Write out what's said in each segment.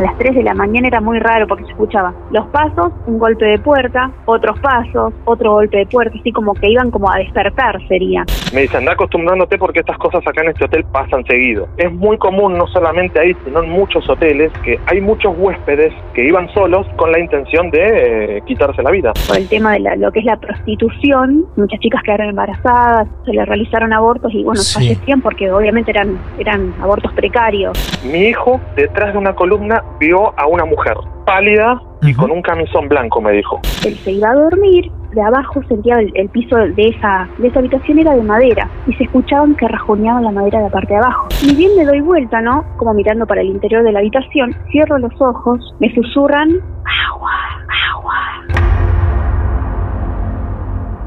a las 3 de la mañana era muy raro porque se escuchaba los pasos, un golpe de puerta, otros pasos, otro golpe de puerta, así como que iban como a despertar sería. Me dicen, anda acostumbrándote porque estas cosas acá en este hotel pasan seguido. Es muy común, no solamente ahí, sino en muchos hoteles, que hay muchos huéspedes que iban solos con la intención de eh, quitarse la vida. Por el tema de lo que es la prostitución, muchas chicas quedaron embarazadas, se les realizaron abortos y bueno, fallecían porque obviamente eran, eran abortos precarios. Mi hijo, detrás de una columna, vio a una mujer pálida y con un camisón blanco, me dijo. Él se iba a dormir, de abajo sentía el, piso de esa, de esa habitación era de madera y se escuchaban que rajoneaban la madera de la parte de abajo. Y bien me doy vuelta, ¿no? Como mirando para el interior de la habitación, cierro los ojos, me susurran agua, agua.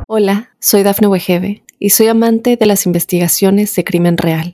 Hola, soy Dafne Wegebe y soy amante de las investigaciones de crimen real.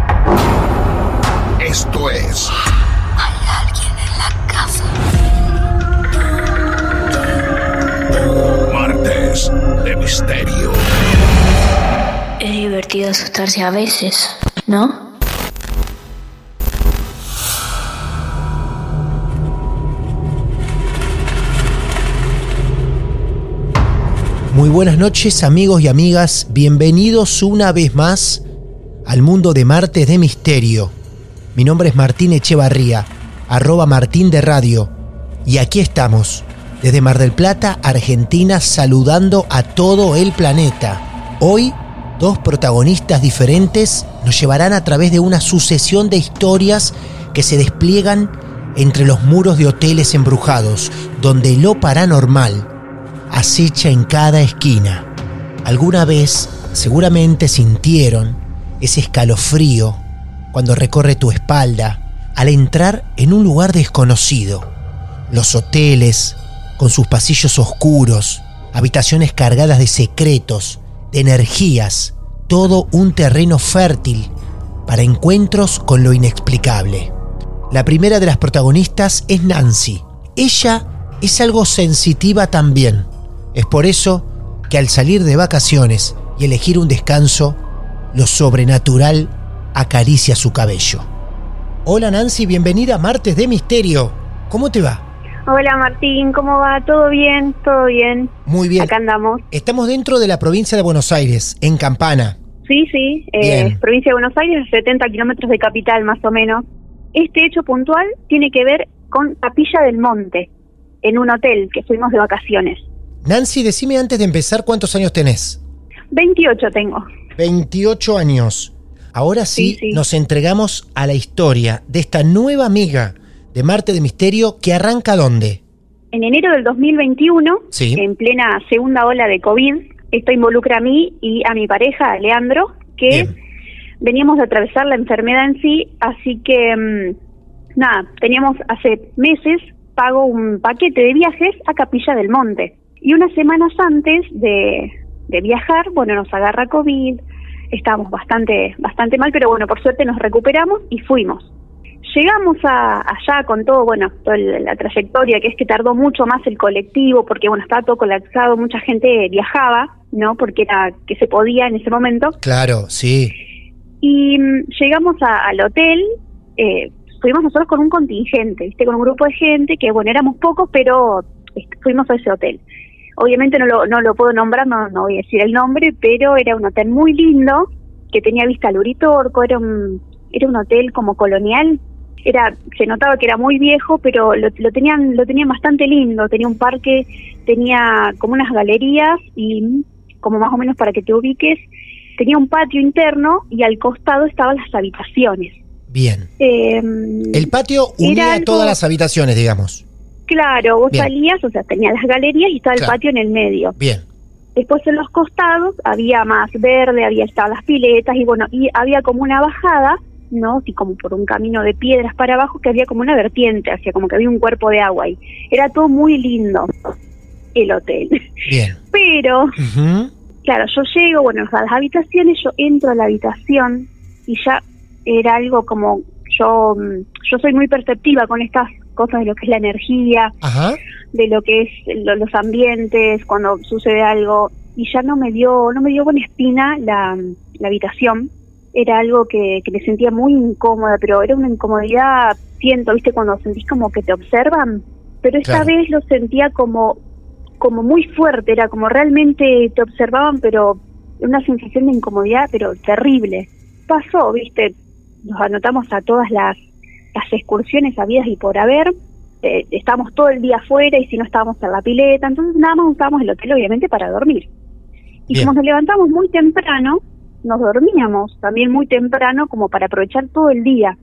Esto es. Hay alguien en la casa. Martes de Misterio. Es divertido asustarse a veces, ¿no? Muy buenas noches amigos y amigas, bienvenidos una vez más al mundo de Martes de Misterio. Mi nombre es Martín Echevarría, arroba Martín de Radio. Y aquí estamos, desde Mar del Plata, Argentina, saludando a todo el planeta. Hoy, dos protagonistas diferentes nos llevarán a través de una sucesión de historias que se despliegan entre los muros de hoteles embrujados, donde lo paranormal acecha en cada esquina. Alguna vez seguramente sintieron ese escalofrío cuando recorre tu espalda al entrar en un lugar desconocido. Los hoteles, con sus pasillos oscuros, habitaciones cargadas de secretos, de energías, todo un terreno fértil para encuentros con lo inexplicable. La primera de las protagonistas es Nancy. Ella es algo sensitiva también. Es por eso que al salir de vacaciones y elegir un descanso, lo sobrenatural acaricia su cabello. Hola Nancy, bienvenida a Martes de Misterio. ¿Cómo te va? Hola Martín, ¿cómo va? ¿Todo bien? ¿Todo bien? Muy bien. Acá andamos. Estamos dentro de la provincia de Buenos Aires, en Campana. Sí, sí, eh, provincia de Buenos Aires, 70 kilómetros de capital más o menos. Este hecho puntual tiene que ver con Capilla del Monte, en un hotel que fuimos de vacaciones. Nancy, decime antes de empezar cuántos años tenés. 28 tengo. 28 años. Ahora sí, nos entregamos a la historia de esta nueva amiga de Marte de Misterio que arranca dónde? En enero del 2021, en plena segunda ola de COVID, esto involucra a mí y a mi pareja, Leandro, que veníamos de atravesar la enfermedad en sí, así que mm, nada, teníamos hace meses pago un paquete de viajes a Capilla del Monte. Y unas semanas antes de, de viajar, bueno, nos agarra COVID, estábamos bastante, bastante mal, pero bueno, por suerte nos recuperamos y fuimos. Llegamos a, allá con todo, bueno, toda la trayectoria, que es que tardó mucho más el colectivo, porque bueno, estaba todo colapsado, mucha gente viajaba, ¿no? Porque era que se podía en ese momento. Claro, sí. Y mm, llegamos al hotel, eh, fuimos nosotros con un contingente, ¿viste? Con un grupo de gente, que bueno, éramos pocos, pero fuimos a ese hotel. Obviamente no lo, no lo puedo nombrar, no, no voy a decir el nombre, pero era un hotel muy lindo, que tenía vista al Uritorco, era un, era un hotel como colonial, era se notaba que era muy viejo pero lo, tenían lo tenían bastante lindo. Tenía un parque tenía como unas galerías y como más o menos para que te ubiques. Tenía un patio interno y al costado estaban las habitaciones. Bien. Em, el patio unía todas las habitaciones digamos claro vos salías o sea tenía las galerías y estaba el patio en el medio bien Después en los costados había más verde, había estaban las piletas y bueno, y había como una bajada ¿no? Así como por un camino de piedras para abajo que había como una vertiente, hacia como que había un cuerpo de agua ahí. Era todo muy lindo el hotel. Bien. Pero, claro, yo llego, bueno, a las habitaciones, yo entro a la habitación y ya era algo como yo mm, yo soy muy perceptiva con estas cosas de lo que es la energía, de lo que es los ambientes, cuando sucede algo. Y ya no me dio no me dio buena espina la, la habitación. Era algo que, me sentía muy incómoda, pero era una incomodidad, siento, viste, cuando sentís como que te observan, pero esta vez lo sentía como, como muy fuerte, era como realmente te observaban, pero una sensación de incomodidad, pero terrible. Pasó, viste, nos anotamos a todas las, las excursiones habidas y por haber, eh, estábamos todo el día afuera y si no estábamos en la pileta, entonces nada más usábamos el hotel obviamente para dormir. Y como nos levantamos muy temprano, nos dormíamos también muy temprano como para aprovechar todo el día.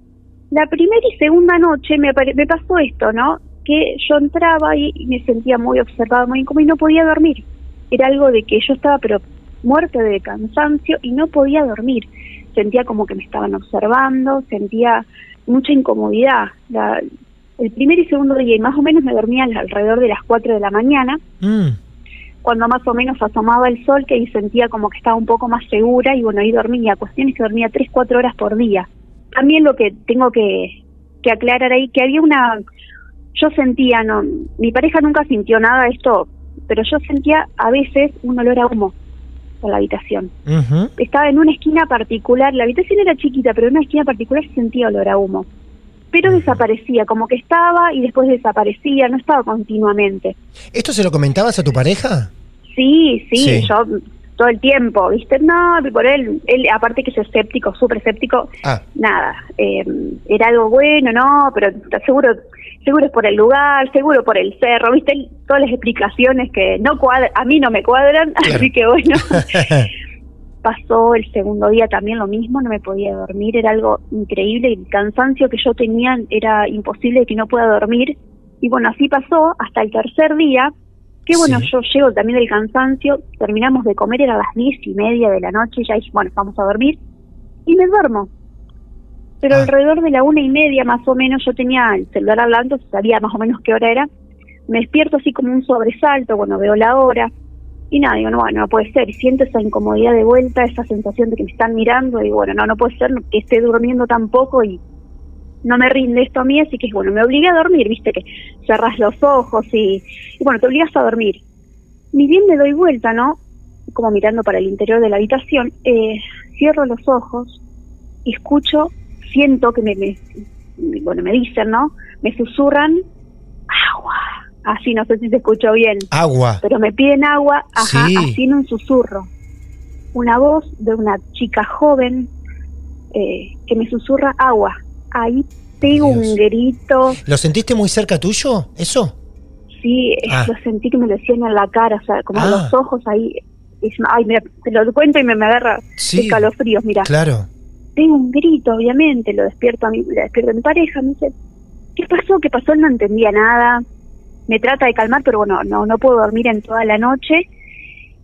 La primera y segunda noche me, me pasó esto, ¿no? Que yo entraba y, me sentía muy observada, muy incómoda y no podía dormir. Era algo de que yo estaba pero muerta de cansancio y no podía dormir. Sentía como que me estaban observando, sentía mucha incomodidad. La, el primer y segundo día, y más o menos me dormía alrededor de las 4 de la mañana. Mm cuando más o menos asomaba el sol, que ahí sentía como que estaba un poco más segura y bueno, ahí dormía. Cuestión es que dormía 3, 4 horas por día. También lo que tengo que, que aclarar ahí, que había una... Yo sentía, no, mi pareja nunca sintió nada de esto, pero yo sentía a veces un olor a humo en la habitación. Estaba en una esquina particular, la habitación era chiquita, pero en una esquina particular sentía olor a humo. Pero desaparecía, como que estaba y después desaparecía, no estaba continuamente. ¿Esto se lo comentabas a tu pareja? Sí, sí, yo todo el tiempo, ¿viste? No, por él, él aparte que es escéptico, súper escéptico, ah. nada, eh, era algo bueno, no, pero seguro seguro es por el lugar, seguro por el cerro, ¿viste? Todas las explicaciones que no cuadran, a mí no me cuadran, así que bueno. Pasó el segundo día también lo mismo, no me podía dormir, era algo increíble, el cansancio que yo tenía era imposible que no pueda dormir. Y bueno, así pasó hasta el tercer día, que bueno, yo llego también del cansancio, terminamos de comer, era las diez y media de la noche, ya dije, bueno, vamos a dormir, y me duermo. Pero ah. alrededor de la una y media más o menos yo tenía el celular hablando, sabía más o menos qué hora era, me despierto así como un sobresalto, bueno, veo la hora, y nada, digo, no, bueno, no puede ser, y siento esa incomodidad de vuelta, esa sensación de que me están mirando, y bueno, no, no puede ser que esté durmiendo tampoco y no me rinde esto a mí, así que bueno, me obligué a dormir, viste que cerras los ojos y, bueno, te obligas a dormir. Ni bien me doy vuelta, ¿no? Como mirando para el interior de la habitación, eh, cierro los ojos y escucho, siento que me, bueno, me dicen, ¿no? Me susurran agua. Así, no sé si se escuchó bien. Agua. Pero me piden agua, ajá, así en un susurro. Una voz de una chica joven eh, que me susurra agua ahí tengo un grito. ¿Lo sentiste muy cerca tuyo, eso? Sí, ah. lo sentí que me lo decían en la cara, o sea, como en los ah. ojos ahí. ay, mira, te lo cuento y me, me agarra sí, escalofríos, mira. Claro. Tengo un grito, obviamente, lo despierto a mi, le despierto a mi pareja, me dice, ¿qué pasó? ¿Qué pasó? Él no entendía nada. Me trata de calmar, pero bueno, no, no puedo dormir en toda la noche.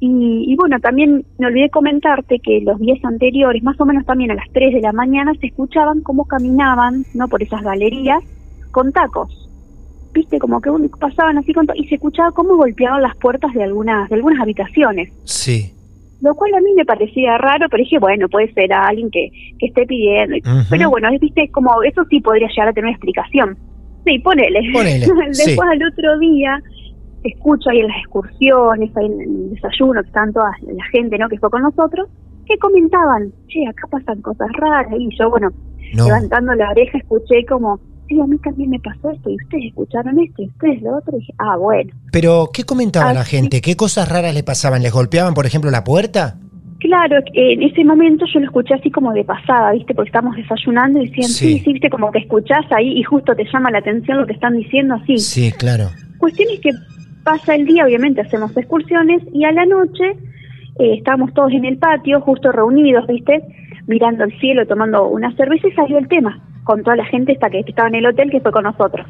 Y, bueno, también me olvidé comentarte que los días anteriores, más o menos también a las 3 de la mañana, se escuchaban cómo caminaban, ¿no? Por esas galerías con tacos. Viste, como que pasaban así con y se escuchaba cómo golpeaban las puertas de algunas de algunas habitaciones. Sí. lo cual a mí me parecía raro, pero dije, bueno, puede ser alguien que, que esté pidiendo. Pero bueno, viste, como eso sí podría llegar a tener una explicación. Sí, ponele. Después al otro día escucho ahí en las excursiones, ahí en el desayuno, que están toda la gente ¿no? que fue con nosotros, que comentaban, che, acá pasan cosas raras, y yo, bueno, levantando la oreja escuché como, sí, a mí también me pasó esto, y ustedes escucharon esto, y ustedes lo otro, y dije, ah, bueno. Pero, ¿qué comentaba la gente? ¿Qué cosas raras le pasaban? ¿Les golpeaban, por ejemplo, la puerta? Claro, en ese momento yo lo escuché así como de pasada, ¿viste? Porque estamos desayunando y decían, sí, sí, ¿viste? Como que escuchás ahí y justo te llama la atención lo que están diciendo así. Sí, claro. Cuestión es que pasa el día, obviamente hacemos excursiones y a la noche eh, estábamos todos en el patio, justo reunidos, ¿viste? Mirando el cielo, tomando una cerveza y salió el tema con toda la gente esta que estaba en el hotel que fue con nosotros.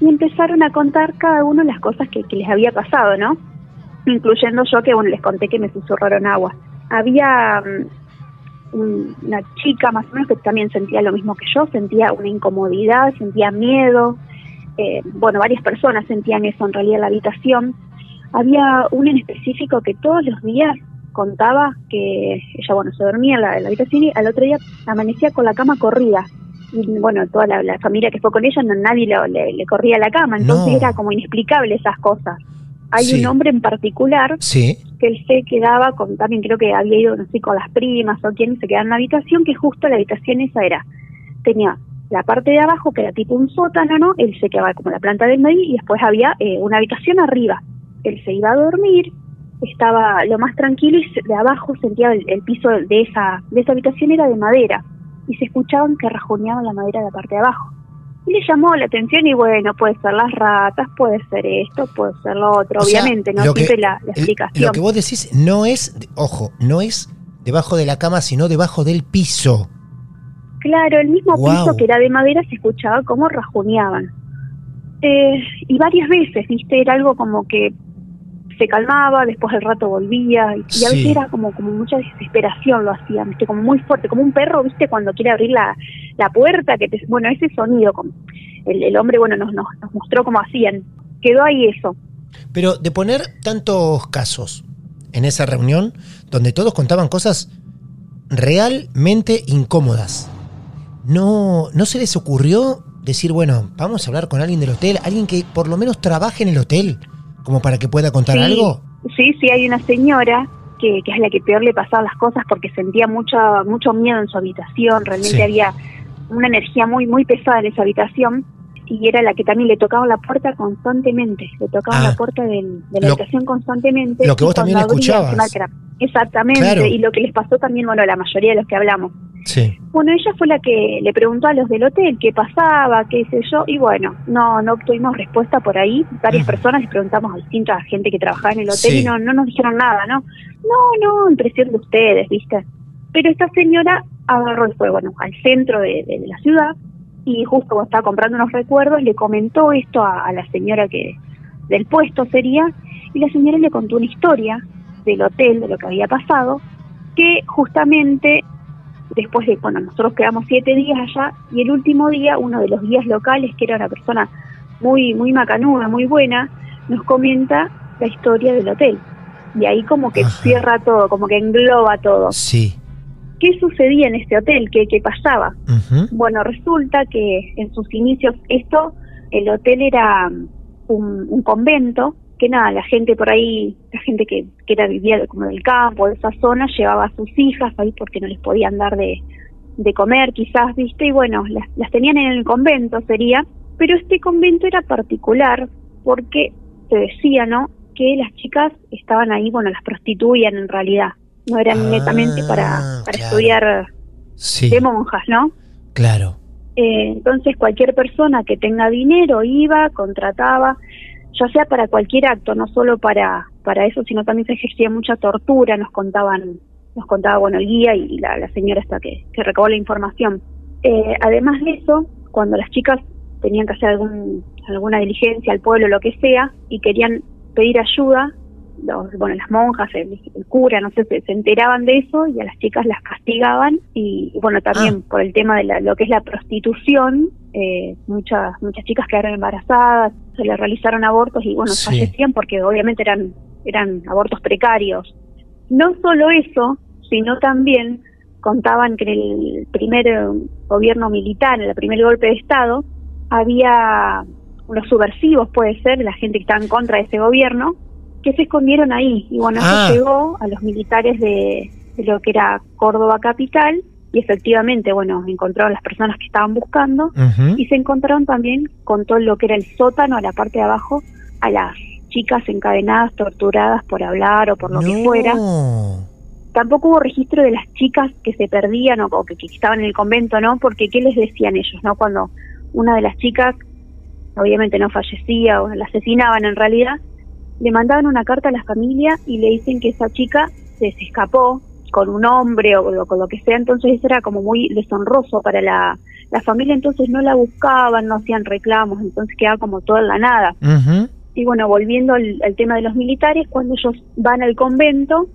Y empezaron a contar cada uno las cosas que, les había pasado, ¿no? Incluyendo yo que, bueno, les conté que me susurraron agua. Había mm, una chica más o menos que también sentía lo mismo que yo, sentía una incomodidad, sentía miedo. Eh, bueno, varias personas sentían eso en realidad en la habitación. Había una en específico que todos los días contaba que ella, bueno, se dormía en la, habitación y al otro día amanecía con la cama corrida. Y bueno, toda la, familia que fue con ella, no, nadie le, corría la cama, entonces era como inexplicable esas cosas. Hay un hombre en particular que él se quedaba con, también creo que había ido, no sé, con las primas o quien se quedaba en una habitación, que justo la habitación esa era, tenía la parte de abajo que era tipo un sótano, ¿no? Él se quedaba como la planta del medio y después había eh, una habitación arriba. Él se iba a dormir, estaba lo más tranquilo y de abajo sentía el, piso de esa, de esa habitación era de madera y se escuchaban que rajoneaban la madera de la parte de abajo. Y le llamó la atención y bueno, puede ser las ratas, puede ser esto, puede ser lo otro, obviamente, ¿no? Siempre la, explicación. Lo que vos decís no es, ojo, no es debajo de la cama, sino debajo del piso. Claro, el mismo piso que era de madera se escuchaba como rajoneaban. Eh, y varias veces, viste, era algo como que se calmaba, después el rato volvía, y, a veces era como, como mucha desesperación lo hacía, ¿viste? como muy fuerte, como un perro, viste, cuando quiere abrir la, la puerta, que te, bueno, ese sonido, como el, el hombre, bueno, nos, nos, nos mostró cómo hacían, quedó ahí eso. Pero de poner tantos casos en esa reunión, donde todos contaban cosas realmente incómodas, ¿no, no se les ocurrió decir, bueno, vamos a hablar con alguien del hotel, alguien que por lo menos trabaje en el hotel? como para que pueda contar algo? Sí, sí, hay una señora que, que, es la que peor le pasaban las cosas porque sentía mucho, mucho miedo en su habitación, realmente había una energía muy, muy pesada en esa habitación y era la que también le tocaba la puerta constantemente, le tocaba la ah. puerta de la habitación constantemente. Lo que vos también escuchabas. exactamente, y lo que les pasó también, bueno, a la mayoría de los que hablamos. Sí. Bueno, ella fue la que le preguntó a los del hotel qué pasaba, qué sé yo, y bueno, no no obtuvimos respuesta por ahí. Varias personas les preguntamos a distinta gente que trabajaba en el hotel y no, no nos dijeron nada, ¿no? No, no, impresión de ustedes, ¿viste? Pero esta señora agarró y fue, bueno, al centro de, la ciudad y justo cuando estaba comprando unos recuerdos le comentó esto a, la señora que del puesto sería y la señora le contó una historia del hotel, de lo que había pasado, que justamente después de, bueno, nosotros quedamos siete días allá y el último día uno de los guías locales, que era una persona muy, muy macanuda, muy buena, nos comenta la historia del hotel. Y ahí como que cierra todo, como que engloba todo. Sí. ¿Qué sucedía en este hotel? ¿Qué, qué pasaba? Bueno, resulta que en sus inicios esto, el hotel era un, un convento que nada, la gente por ahí, la gente que, que era vivía como del campo, de esa zona, llevaba a sus hijas ahí porque no les podían dar de, de comer, quizás, viste, y bueno, las, las tenían en el convento, sería, pero este convento era particular porque se decía, ¿no? Que las chicas estaban ahí, bueno, las prostituían en realidad, no eran ah, netamente para, para estudiar de monjas, ¿no? Claro. Eh, entonces cualquier persona que tenga dinero iba, contrataba, ya sea para cualquier acto, no solo para, para eso, sino también se ejercía mucha tortura, nos contaban, nos contaba bueno el guía y la, señora hasta que, que recabó la información. Eh, además de eso, cuando las chicas tenían que hacer algún, alguna diligencia al pueblo, lo que sea, y querían pedir ayuda, los, bueno, las monjas, el, cura, no sé, se, se, enteraban de eso y a las chicas las castigaban y, bueno, también ah. por el tema de lo que es la prostitución, eh, muchas muchas chicas quedaron embarazadas, se les realizaron abortos y bueno, fallecían porque obviamente eran eran abortos precarios. no solo eso, sino también contaban que en el primer gobierno militar, en el primer golpe de Estado, había unos subversivos, puede ser, la gente que estaba en contra de ese gobierno, que se escondieron ahí. Y bueno, eso Ah. llegó a los militares de, de lo que era Córdoba capital y efectivamente, bueno, encontraron las personas que estaban buscando y se encontraron también con todo lo que era el sótano, a la parte de abajo, a las chicas encadenadas, torturadas por hablar o por lo que fuera. Tampoco hubo registro de las chicas que se perdían o, o que, que estaban en el convento, ¿no? Porque ¿qué les decían ellos, no? Cuando una de las chicas, obviamente no fallecía o la asesinaban en realidad, le mandaban una carta a la familia y le dicen que esa chica se, se escapó con un hombre o, o con lo que sea, entonces eso era como muy deshonroso para la, la familia, entonces no la buscaban, no hacían reclamos, entonces quedaba como toda en la nada. Y bueno, volviendo al, al tema de los militares, cuando ellos van al convento,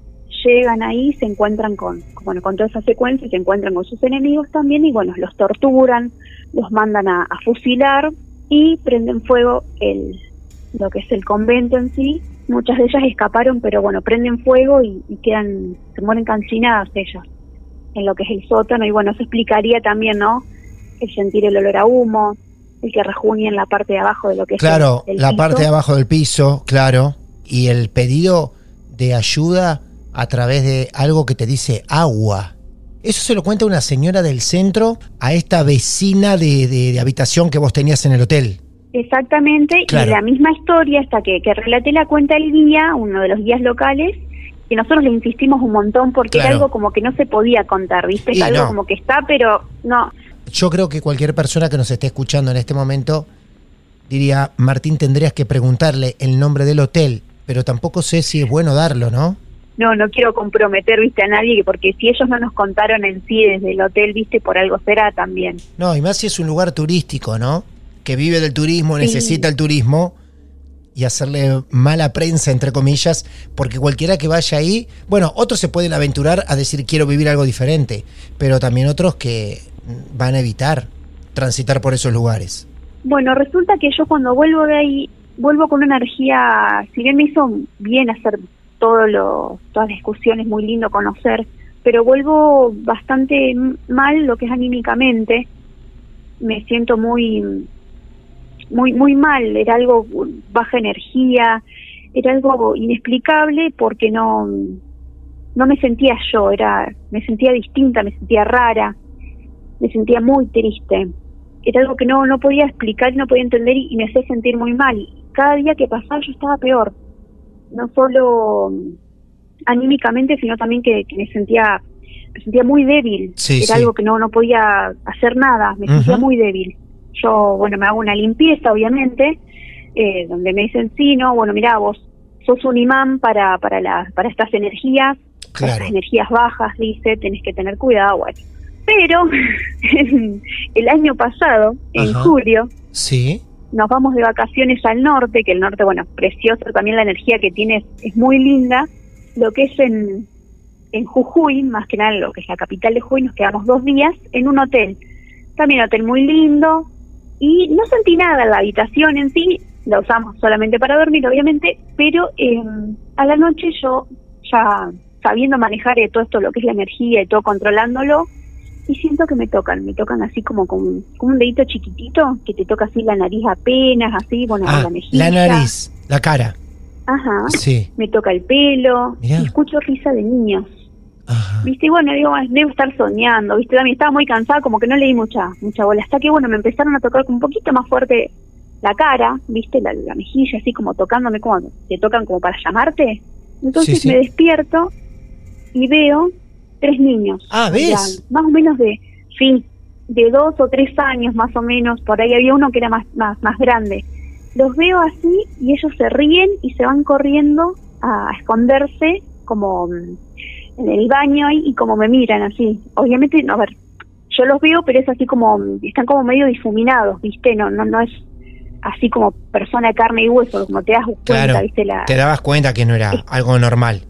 llegan ahí, se encuentran con, bueno, con toda esa secuencia, se encuentran con sus enemigos también y bueno, los torturan, los mandan a, a fusilar y prenden fuego el, lo que es el convento en sí. Muchas de ellas escaparon, pero bueno, prenden fuego y, y quedan, se mueren calcinadas ellas en lo que es el sótano y bueno, eso explicaría también, ¿no? El sentir el olor a humo, el que rejuñe en la parte de abajo de lo que es el- el la piso. parte de abajo del piso, claro. Y el pedido de ayuda a través de algo que te dice agua. Eso se lo cuenta una señora del centro a esta vecina de, de- de habitación que vos tenías en el hotel. Exactamente, Claro. y la misma historia hasta que, que relaté la cuenta el guía, uno de los guías locales, que nosotros le insistimos un montón porque era Claro. algo como que no se podía contar, ¿viste? Y algo no. como que está, pero no. Yo creo que cualquier persona que nos esté escuchando en este momento diría, Martín, tendrías que preguntarle el nombre del hotel, pero tampoco sé si es bueno darlo, ¿no? No, no quiero comprometer, viste, a nadie, porque si ellos no nos contaron en sí desde el hotel, viste, por algo será también. No, y más si es un lugar turístico, ¿no? Que vive del turismo, Sí. necesita el turismo y hacerle mala prensa, entre comillas, porque cualquiera que vaya ahí, bueno, otros se pueden aventurar a decir quiero vivir algo diferente, pero también otros que van a evitar transitar por esos lugares. Bueno, resulta que yo cuando vuelvo de ahí, vuelvo con una energía, si bien me hizo bien hacer todo lo, todas las discusiones, muy lindo conocer, pero vuelvo bastante mal lo que es anímicamente, me siento muy, muy, muy mal, era algo baja energía, era algo inexplicable porque no, no me sentía yo, era, me sentía distinta, me sentía rara, me sentía muy triste era algo que no, no podía explicar y no podía entender y, y me hacía sentir muy mal. Cada día que pasaba yo estaba peor, no solo mm, anímicamente, sino también que, que me sentía me sentía muy débil. Sí, era sí. algo que no, no podía hacer nada, me sentía muy débil. Yo, bueno, me hago una limpieza, obviamente, eh, donde me dicen, sí, no, bueno, mira, vos sos un imán para, para, las para estas energías, para Claro. estas energías bajas, dice, tenés que tener cuidado, bueno. Pero el año pasado, en Ajá. julio, Sí. nos vamos de vacaciones al norte, que el norte, bueno, precioso, también la energía que tiene es, es muy linda. Lo que es en, en Jujuy, más que nada lo que es la capital de Jujuy, nos quedamos dos días en un hotel. También hotel muy lindo. Y no sentí nada en la habitación en sí, la usamos solamente para dormir, obviamente, pero eh, a la noche yo, ya sabiendo manejar eh, todo esto, lo que es la energía y todo controlándolo, y siento que me tocan, me tocan así como con un, como un dedito chiquitito, que te toca así la nariz apenas, así, bueno, Ah, la mejilla. la nariz, la cara. Ajá. Sí. Me toca el pelo, Mirá. y escucho risa de niños. Viste, y bueno, digo, "Ay, debo estar soñando, viste, también estaba muy cansada, como que no le di mucha, mucha bola. Hasta que, bueno, me empezaron a tocar un poquito más fuerte la cara, viste, la, la mejilla, así como tocándome, como te tocan como para llamarte. Entonces Sí, sí. me despierto y veo tres niños. Ah, ¿ves? Ya, más o menos de, sí, de dos o tres años más o menos, por ahí había uno que era más, más, más grande. Los veo así y ellos se ríen y se van corriendo a esconderse como mm, en el baño y como me miran así. Obviamente, no, a ver, yo los veo, pero es así como, están como medio difuminados, ¿viste? No, no, no es así como persona de carne y hueso, como te das cuenta, Claro. ¿viste? La, Te dabas cuenta que no era algo normal.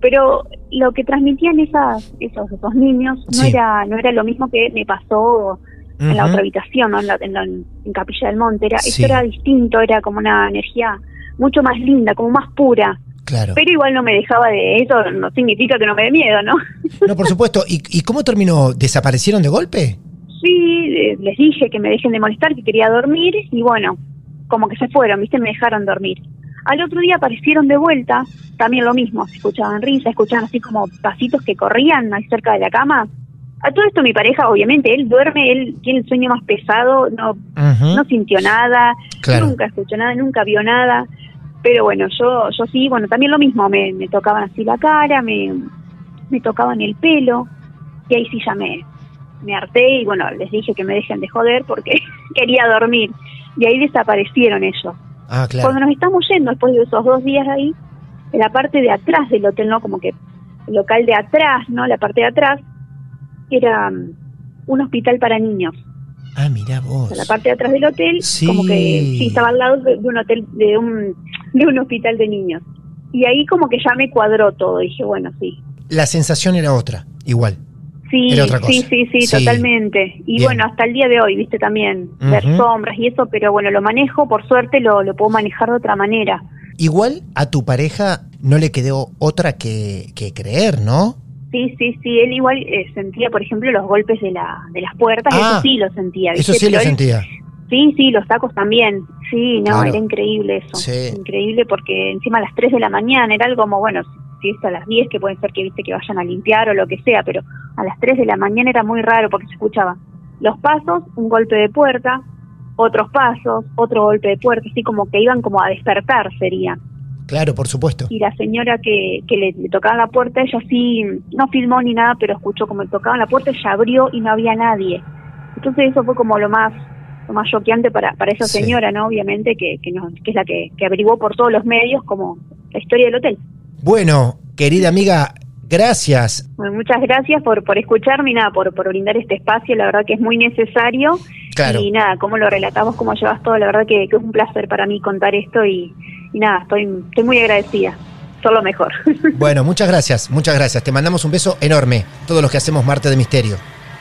pero lo que transmitían esas, esos, esos niños no Sí. era no era lo mismo que me pasó en la otra habitación, ¿no? en, la, en, la- en Capilla del Monte. Era, Sí. Esto era distinto, era como una energía mucho más linda, como más pura. Claro. Pero igual no me dejaba de eso, no significa que no me dé miedo, ¿no? No, por supuesto. ¿Y, y cómo terminó? ¿Desaparecieron de golpe? Sí, les dije que me dejen de molestar, que quería dormir y bueno, como que se fueron, ¿viste? Me dejaron dormir. Al otro día aparecieron de vuelta, también lo mismo, se escuchaban risas, escuchaban así como pasitos que corrían ahí cerca de la cama. A todo esto mi pareja, obviamente, él duerme, él tiene el sueño más pesado, no, no sintió nada, nunca escuchó nada, nunca vio nada. Pero bueno, yo, yo sí, bueno, también lo mismo, me, me tocaban así la cara, me, me tocaban el pelo, y ahí sí ya me, me harté y bueno, les dije que me dejen de joder porque quería dormir. Y ahí desaparecieron ellos. Ah, claro. Cuando nos estamos yendo, después de esos dos días ahí, en la parte de atrás del hotel, ¿no? Como que el local de atrás, ¿no? La parte de atrás era um, un hospital para niños. Ah, mira vos. la parte de atrás del hotel, como que sí, estaba al lado de, un hotel, de un, de un hospital de niños. Y ahí como que ya me cuadró todo, dije, bueno, sí. La sensación era otra, igual. Sí, sí, sí, sí, totalmente. Y bueno, hasta el día de hoy, viste también, ver sombras y eso, pero bueno, lo manejo, por suerte lo, lo puedo manejar de otra manera. Igual a tu pareja no le quedó otra que, que creer, ¿no? Sí, sí, sí, él igual eh, sentía, por ejemplo, los golpes de, la, de las puertas, eso ah, sí lo sentía. Eso sí lo sentía. Sí, sí, los tacos también. Sí, no, era increíble eso. Increíble porque encima a las 3 de la mañana era algo como, bueno, si es a las 10, que pueden ser que viste que vayan a limpiar o lo que sea, pero a las 3 de la mañana era muy raro porque se escuchaba los pasos, un golpe de puerta, otros pasos, otro golpe de puerta, así como que iban como a despertar sería. Claro, por supuesto. Y la señora que, que le, tocaba la puerta, ella sí, no filmó ni nada, pero escuchó como le tocaban la puerta, ella abrió y no había nadie. Entonces eso fue como lo más lo más choqueante para, para esa señora, ¿no? Obviamente, que, que, que es la que, que averiguó por todos los medios como la historia del hotel. Bueno, querida amiga, gracias. muchas gracias por, por escucharme y nada, por, por brindar este espacio, la verdad que es muy necesario. Y nada, cómo lo relatamos, cómo llevas todo, la verdad que, es un placer para mí contar esto y, nada, estoy, estoy muy agradecida. Solo mejor. Bueno, muchas gracias, muchas gracias. Te mandamos un beso enorme, todos los que hacemos Marte de Misterio.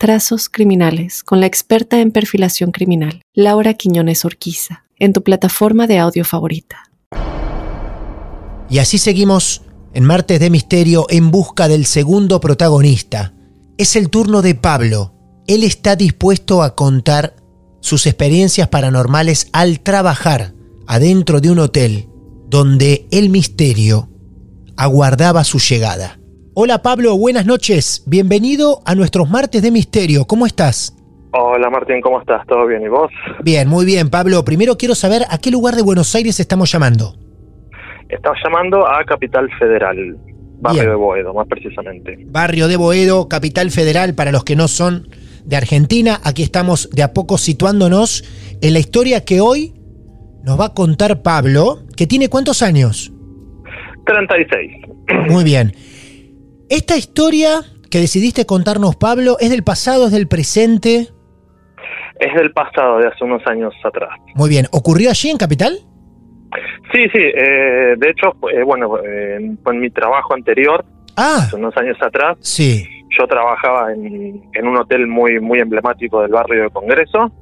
Trazos Criminales con la experta en perfilación criminal, Laura Quiñones Orquiza, en tu plataforma de audio favorita. Y así seguimos en Martes de Misterio en busca del segundo protagonista. Es el turno de Pablo. Él está dispuesto a contar sus experiencias paranormales al trabajar adentro de un hotel donde el misterio aguardaba su llegada. Hola Pablo, buenas noches. Bienvenido a nuestros Martes de Misterio. ¿Cómo estás? Hola Martín, ¿cómo estás? ¿Todo bien? ¿Y vos? Bien, muy bien, Pablo. Primero quiero saber a qué lugar de Buenos Aires estamos llamando. Estaba llamando a Capital Federal, barrio de Boedo, más precisamente. Barrio de Boedo, Capital Federal, para los que no son de Argentina. Aquí estamos de a poco situándonos en la historia que hoy nos va a contar Pablo, que tiene cuántos años? 36. Muy bien. Esta historia que decidiste contarnos, Pablo, ¿es del pasado, es del presente? Es del pasado, de hace unos años atrás. Muy bien. ¿Ocurrió allí en Capital? Sí, sí, eh, de hecho, eh, bueno, eh, en mi trabajo anterior, ah, hace unos años atrás, sí. yo trabajaba en, un hotel muy muy emblemático del barrio de Congreso,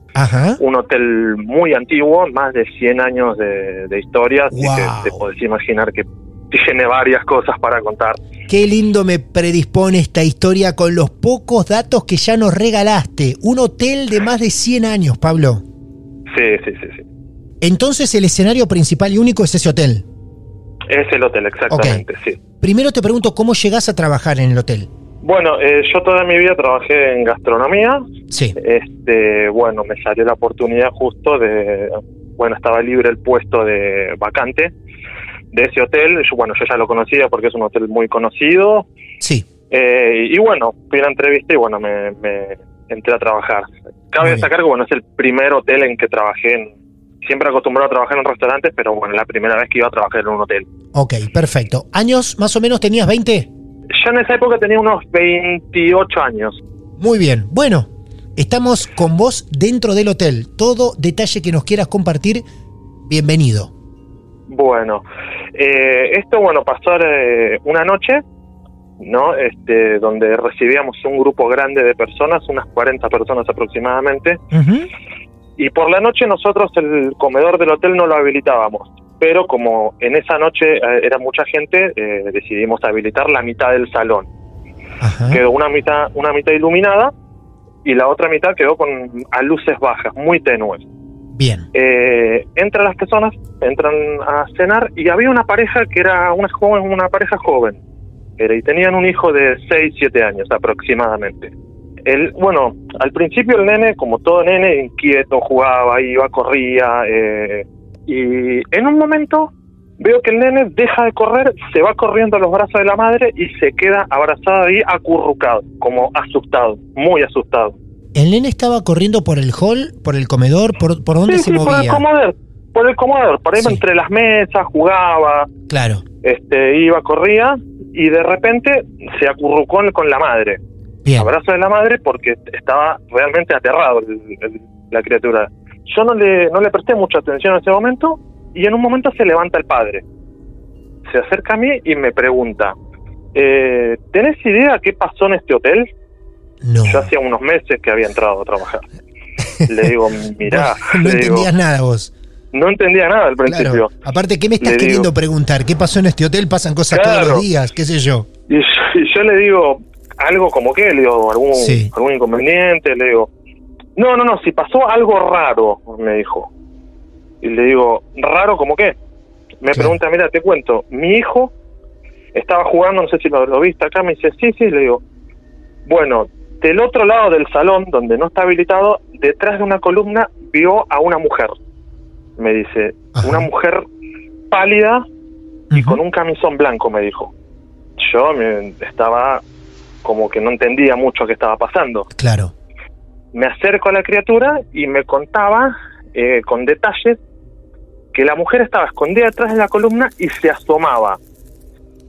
un hotel muy antiguo, más de 100 años de, historia, así que te podés imaginar que tiene varias cosas para contar. Qué lindo me predispone esta historia con los pocos datos que ya nos regalaste. Un hotel de más de 100 años, Pablo. Sí, sí, sí, sí. Entonces el escenario principal y único es ese hotel. Es el hotel, exactamente, sí. Primero te pregunto, ¿cómo llegás a trabajar en el hotel? Bueno, eh, yo toda mi vida trabajé en gastronomía. Sí. Este, bueno, me salió la oportunidad justo de, bueno, estaba libre el puesto de vacante de ese hotel. bueno, yo ya lo conocía porque es un hotel muy conocido. Sí. Eh, y bueno, fui a la entrevista y bueno, me, entré a trabajar. Cabe destacar que bueno, es el primer hotel en que trabajé en, siempre acostumbrado a trabajar en restaurantes, pero bueno, la primera vez que iba a trabajar en un hotel. Ok, perfecto. ¿Años más o menos tenías 20? Yo en esa época tenía unos 28 años. Muy bien. Bueno, estamos con vos dentro del hotel. Todo detalle que nos quieras compartir, bienvenido. Bueno, eh, esto bueno pasó eh, una noche, ¿no? Este, donde recibíamos un grupo grande de personas, unas 40 personas aproximadamente. Y por la noche nosotros el comedor del hotel no lo habilitábamos, pero como en esa noche eh, era mucha gente, eh, decidimos habilitar la mitad del salón. Quedó una mitad, una mitad iluminada y la otra mitad quedó con a luces bajas, muy tenues. Bien. Eh, entran las personas, entran a cenar y había una pareja que era una joven, una pareja joven. Era, y tenían un hijo de 6, 7 años aproximadamente el, bueno, al principio el nene, como todo nene, inquieto, jugaba, iba, corría, eh, y en un momento veo que el nene deja de correr, se va corriendo a los brazos de la madre y se queda abrazado ahí, acurrucado, como asustado, muy asustado. ¿El nene estaba corriendo por el hall, por el comedor, por, por dónde se movía? por el comedor, por el comedor, por ahí entre las mesas, jugaba. Claro. Este, iba, corría y de repente se acurrucó con la madre. Abrazo de la madre porque estaba realmente aterrado la criatura. Yo no le, no le presté mucha atención en ese momento y en un momento se levanta el padre. Se acerca a mí y me pregunta, eh, ¿tenés idea qué pasó en este hotel? No. Yo hacía unos meses que había entrado a trabajar. le digo, mirá. no entendías nada vos. No entendía nada al principio. Aparte, ¿qué me estás queriendo preguntar? ¿Qué pasó en este hotel? Pasan cosas todos los días, qué sé yo. y yo le digo, algo como que, le digo, algún, algún inconveniente, le digo, no, no, no, si pasó algo raro, me dijo. Y le digo, ¿raro como qué? Me pregunta, mira, te cuento, mi hijo estaba jugando, no sé si lo, viste acá, me dice, sí, sí, le digo, bueno, del otro lado del salón, donde no está habilitado, detrás de una columna, vio a una mujer. Me dice, una mujer pálida y con un camisón blanco, me dijo. Yo me, estaba como que no entendía mucho qué estaba pasando. Claro. Me acerco a la criatura y me contaba eh, con detalles que la mujer estaba escondida detrás de la columna y se asomaba.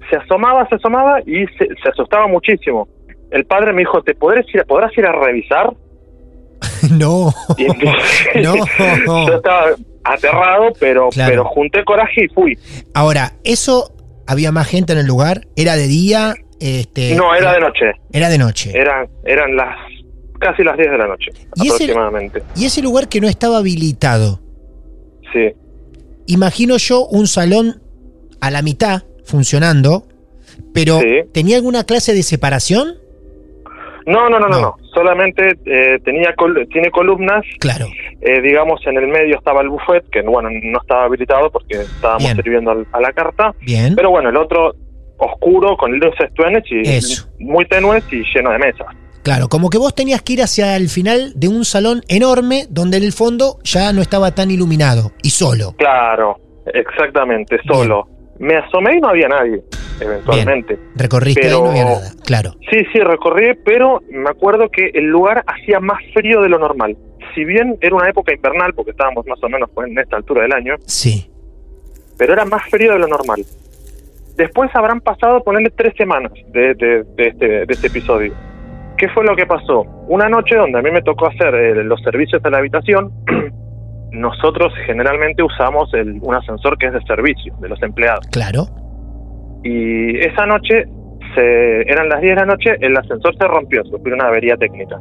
Se asomaba, se asomaba y se, asustaba muchísimo. El padre me dijo, ¿te podrás ir, podrás ir a revisar? no. no. Yo estaba aterrado, pero, pero junté coraje y fui. Ahora, ¿eso había más gente en el lugar? ¿Era de día? Este, no, era de noche. Era de noche. Eran, eran las casi las 10 de la noche, ¿Y aproximadamente. Ese, ¿Y ese lugar que no estaba habilitado? Sí. Imagino yo un salón a la mitad funcionando, pero ¿tenía alguna clase de separación? No, no, no, no, Solamente eh, tenía tiene columnas. Claro. Eh, digamos, en el medio estaba el buffet, que bueno, no estaba habilitado porque estábamos sirviendo a la carta. Bien. Pero bueno, el otro oscuro con luces tuenes y muy tenues y lleno de mesas. Claro, como que vos tenías que ir hacia el final de un salón enorme donde en el fondo ya no estaba tan iluminado y solo. Claro, exactamente, solo. Me asomé y no había nadie, eventualmente. Recorriste y no había nada, claro. Sí, sí, recorrí, pero me acuerdo que el lugar hacía más frío de lo normal. Si bien era una época invernal, porque estábamos más o menos en esta altura del año. Sí. Pero era más frío de lo normal. Después habrán pasado, ponerle tres semanas de, este, de este episodio. ¿Qué fue lo que pasó? Una noche donde a mí me tocó hacer eh, los servicios de la habitación, nosotros generalmente usamos el, un ascensor que es de servicio, de los empleados. Claro. Y esa noche, se, eran las 10 de la noche, el ascensor se rompió, sufrió una avería técnica.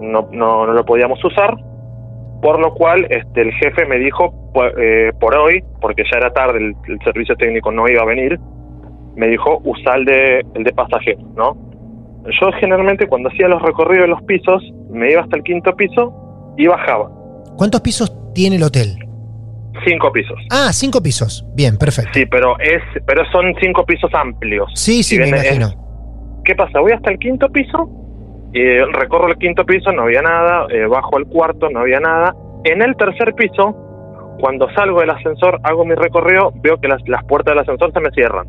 No, no, no lo podíamos usar, por lo cual este, el jefe me dijo eh, por hoy, porque ya era tarde, el, servicio técnico no iba a venir, me dijo usar el de, el de pasajeros, ¿no? Yo generalmente cuando hacía los recorridos de los pisos, me iba hasta el quinto piso y bajaba. ¿Cuántos pisos tiene el hotel? Cinco pisos. Ah, cinco pisos. Bien, perfecto. Sí, pero es, pero son cinco pisos amplios. Sí, sí, me imagino. ¿Qué pasa? Voy hasta el quinto piso recorro el quinto piso, no había nada, eh, bajo al cuarto, no había nada. En el tercer piso, cuando salgo del ascensor, hago mi recorrido, veo que las, las puertas del ascensor se me cierran.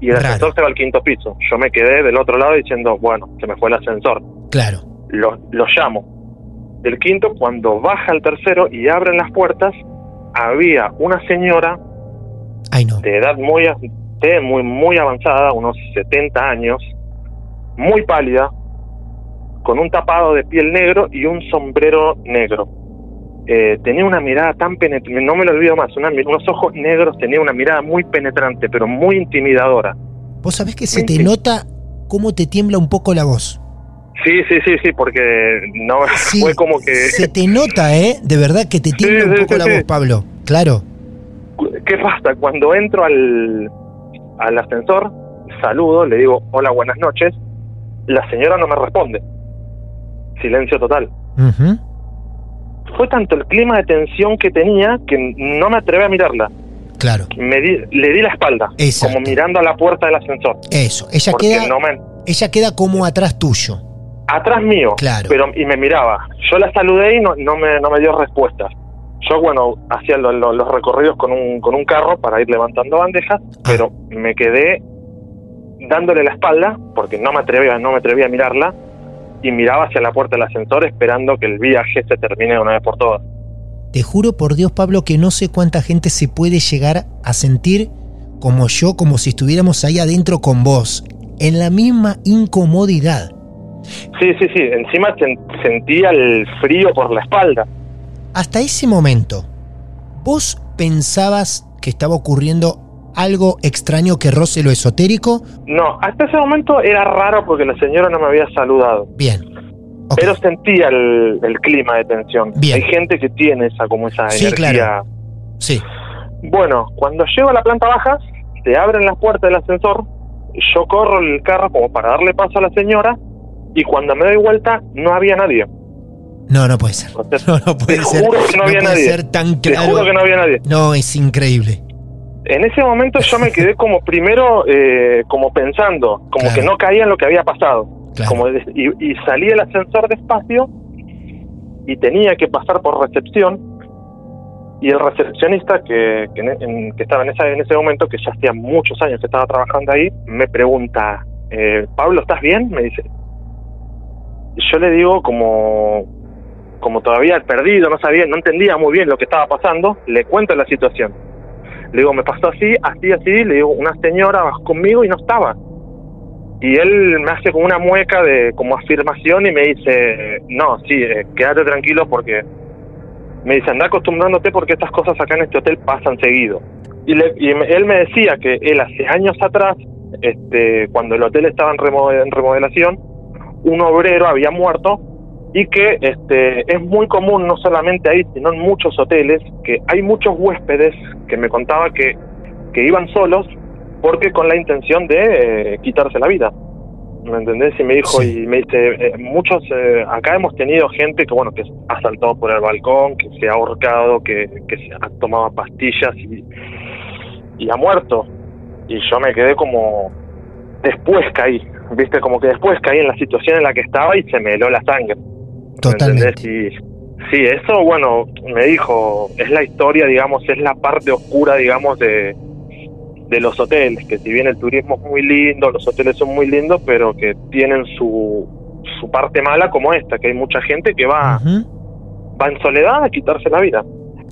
Y el ascensor se va al quinto piso. Yo me quedé del otro lado diciendo, bueno, se me fue el ascensor. Claro. Lo, lo llamo. Del quinto, cuando baja el tercero y abren las puertas, había una señora de edad muy, muy, muy avanzada, unos 70 años, muy pálida, con un tapado de piel negro y un sombrero negro. Eh, tenía una mirada tan penetrante, no me lo olvido más, unos ojos negros, tenía una mirada muy penetrante, pero muy intimidadora. Vos sabés que se te nota cómo te tiembla un poco la voz. Sí, sí, sí, sí, porque no fue como que... Se te nota, ¿eh? De verdad que te tiembla un poco la voz, Pablo. Claro. ¿Qué pasa? Cuando entro al, al ascensor, saludo, le digo, hola, buenas noches, la señora no me responde. Silencio total. Fue tanto el clima de tensión que tenía que no me atreví a mirarla. Claro. Me le di la espalda, como mirando a la puerta del ascensor. Eso, ella queda, ella queda como atrás tuyo. Atrás mío, claro. pero y me miraba. Yo la saludé y no, no, me, no me dio respuesta. Yo, bueno, hacía los recorridos con un, con un carro para ir levantando bandejas, ah. pero me quedé dándole la espalda, porque no me atrevía, no me atrevía a mirarla, y miraba hacia la puerta del ascensor esperando que el viaje se termine de una vez por todas. Te juro por Dios, Pablo, que no sé cuánta gente se puede llegar a sentir como yo, como si estuviéramos ahí adentro con vos, en la misma incomodidad. Sí, sí, sí. Encima sentía el frío por la espalda. Hasta ese momento, ¿vos pensabas que estaba ocurriendo algo extraño que roce lo esotérico? No, hasta ese momento era raro porque la señora no me había saludado. Bien. Pero sentía el, clima de tensión. Bien. Hay gente que tiene esa como esa sí, energía. Claro. Sí. Bueno, cuando llego a la planta baja, se abren las puertas del ascensor, yo corro el carro como para darle paso a la señora y cuando me doy vuelta no había nadie. No, no puede ser. No, no puede ser. Juro que no, había puede nadie. ser tan claro. Te juro que no había nadie. No, es increíble. En ese momento yo me quedé como primero, eh, como pensando, como que no caía en lo que había pasado. Como y, salí del ascensor despacio y tenía que pasar por recepción y el recepcionista que, que, estaba en, esa, en ese momento, que ya hacía muchos años que estaba trabajando ahí, me pregunta, eh, Pablo, ¿estás bien? Me dice, yo le digo como como todavía perdido, no sabía, no entendía muy bien lo que estaba pasando, le cuento la situación. Le digo, me pasó así, así, así, le digo, una señora bajó conmigo y no estaba. Y él me hace como una mueca de como afirmación y me dice, no, sí, eh, quédate tranquilo porque me dice, anda acostumbrándote porque estas cosas acá en este hotel pasan seguido. Y, y él me decía que él hace años atrás, este, cuando el hotel estaba en remodelación, un obrero había muerto y que este, es muy común no solamente ahí, sino en muchos hoteles, que hay muchos huéspedes que me contaba que, que iban solos porque con la intención de eh, quitarse la vida. ¿Me entendés? Y me dijo, y me dice, eh, muchos, eh, acá hemos tenido gente que, bueno, que ha saltado por el balcón, que se ha ahorcado, que, que se ha tomado pastillas y, y ha muerto. Y yo me quedé como, después caí, viste, como que después caí en la situación en la que estaba y se me heló la sangre. Totalmente. Y, sí, eso, bueno, me dijo, es la historia, digamos, es la parte oscura, digamos, de, de los hoteles, que si bien el turismo es muy lindo, los hoteles son muy lindos, pero que tienen su, su parte mala como esta, que hay mucha gente que va, va en soledad a quitarse la vida.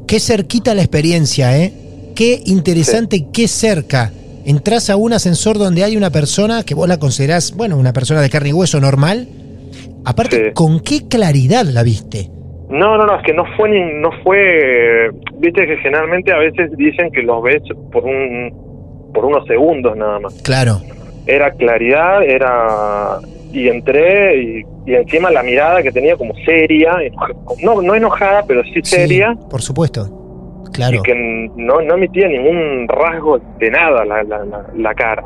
Qué cerquita la experiencia, ¿eh? Qué interesante y qué cerca entras a un ascensor donde hay una persona que vos la considerás, bueno, una persona de carne y hueso normal. Aparte, ¿con qué claridad la viste? No, no, no, es que no fue ni, no fue, viste que generalmente a veces dicen que los ves por un, por unos segundos nada más. Claro. Era claridad, era, y entré y, y encima la mirada que tenía como seria, no, no enojada, pero sí seria. por supuesto y que no, no emitía ningún rasgo de nada la, la, cara.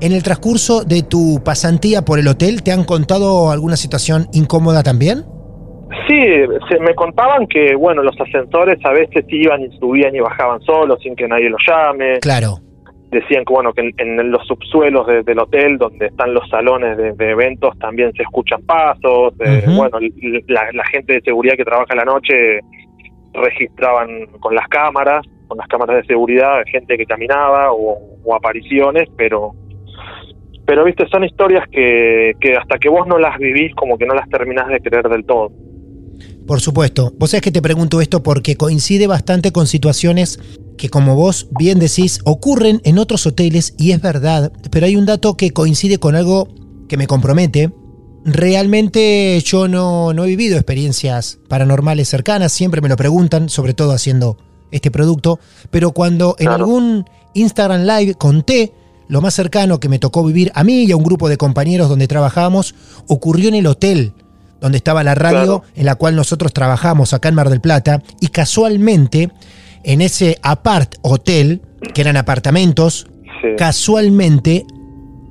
En el transcurso de tu pasantía por el hotel, ¿te han contado alguna situación incómoda también? Sí, se, me contaban que, bueno, los ascensores a veces iban y subían y bajaban solos sin que nadie los llame. Claro. Decían que, bueno, que en, los subsuelos del hotel, donde están los salones de, eventos, también se escuchan pasos. Eh, bueno, la, la, gente de seguridad que trabaja en la noche registraban con las cámaras, con las cámaras de seguridad, gente que caminaba o, apariciones, pero pero viste, son historias que, que hasta que vos no las vivís, como que no las terminás de creer del todo. Por supuesto. Vos sabés que te pregunto esto porque coincide bastante con situaciones que, como vos bien decís, ocurren en otros hoteles y es verdad, pero hay un dato que coincide con algo que me compromete. Realmente yo no, no he vivido experiencias paranormales cercanas, siempre me lo preguntan, sobre todo haciendo este producto, pero cuando en algún Instagram Live conté lo más cercano que me tocó vivir a mí y a un grupo de compañeros donde trabajábamos, ocurrió en el hotel donde estaba la radio en la cual nosotros trabajamos acá en Mar del Plata, y casualmente en ese apart hotel, que eran apartamentos, casualmente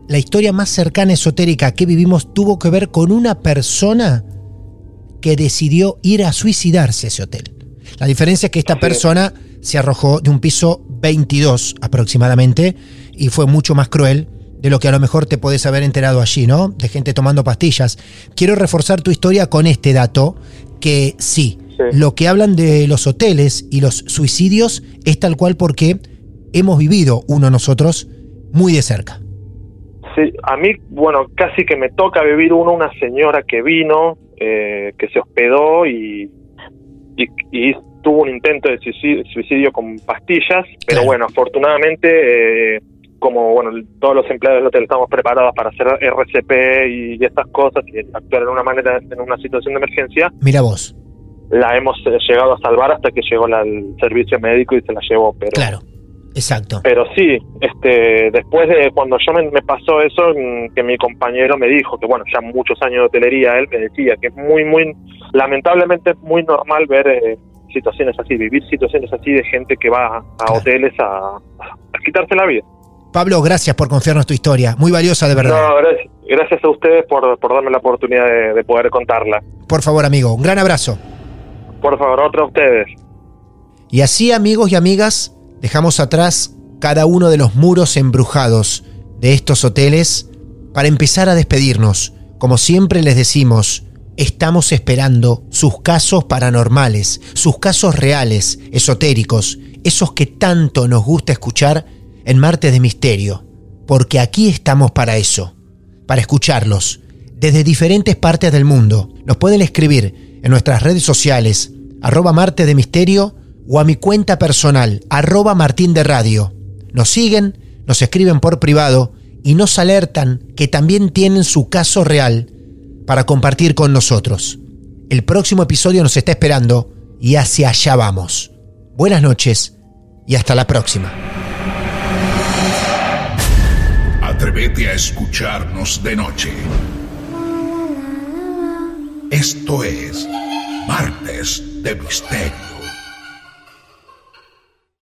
la historia más cercana esotérica que vivimos tuvo que ver con una persona que decidió ir a suicidarse a ese hotel. La diferencia es que esta persona se arrojó de un piso 22 aproximadamente y fue mucho más cruel de lo que a lo mejor te podés haber enterado allí, ¿no? De gente tomando pastillas. Quiero reforzar tu historia con este dato, que sí, lo que hablan de los hoteles y los suicidios es tal cual porque hemos vivido uno nosotros muy de cerca. A mí, bueno, casi que me toca vivir uno, una señora que vino, eh, que se hospedó y, y, tuvo un intento de suicidio, con pastillas, pero bueno, afortunadamente... Eh, como bueno todos los empleados del hotel estamos preparados para hacer RCP y, estas cosas y actuar en una manera en una situación de emergencia mira vos. la hemos eh, llegado a salvar hasta que llegó el servicio médico y se la llevó pero claro exacto pero sí este después de cuando yo me, pasó eso mm, que mi compañero me dijo que bueno ya muchos años de hotelería él me decía que es muy muy lamentablemente es muy normal ver eh, situaciones así vivir situaciones así de gente que va a hoteles a quitarse la vida Pablo, gracias por confiarnos tu historia. Muy valiosa, de verdad. No, gracias, a ustedes por, darme la oportunidad de, poder contarla. Por favor, amigo, un gran abrazo. Por favor, otro a ustedes. Y así, amigos y amigas, dejamos atrás cada uno de los muros embrujados de estos hoteles para empezar a despedirnos. Como siempre les decimos, estamos esperando sus casos paranormales, sus casos reales, esotéricos, esos que tanto nos gusta escuchar en Martes de Misterio, porque aquí estamos para eso, para escucharlos desde diferentes partes del mundo. Nos pueden escribir en nuestras redes sociales, arroba Martes de Misterio o a mi cuenta personal, arroba Martín de Radio. Nos siguen, nos escriben por privado y nos alertan que también tienen su caso real para compartir con nosotros. El próximo episodio nos está esperando y hacia allá vamos. Buenas noches y hasta la próxima. Atrévete a escucharnos de noche. Esto es Martes de Misterio.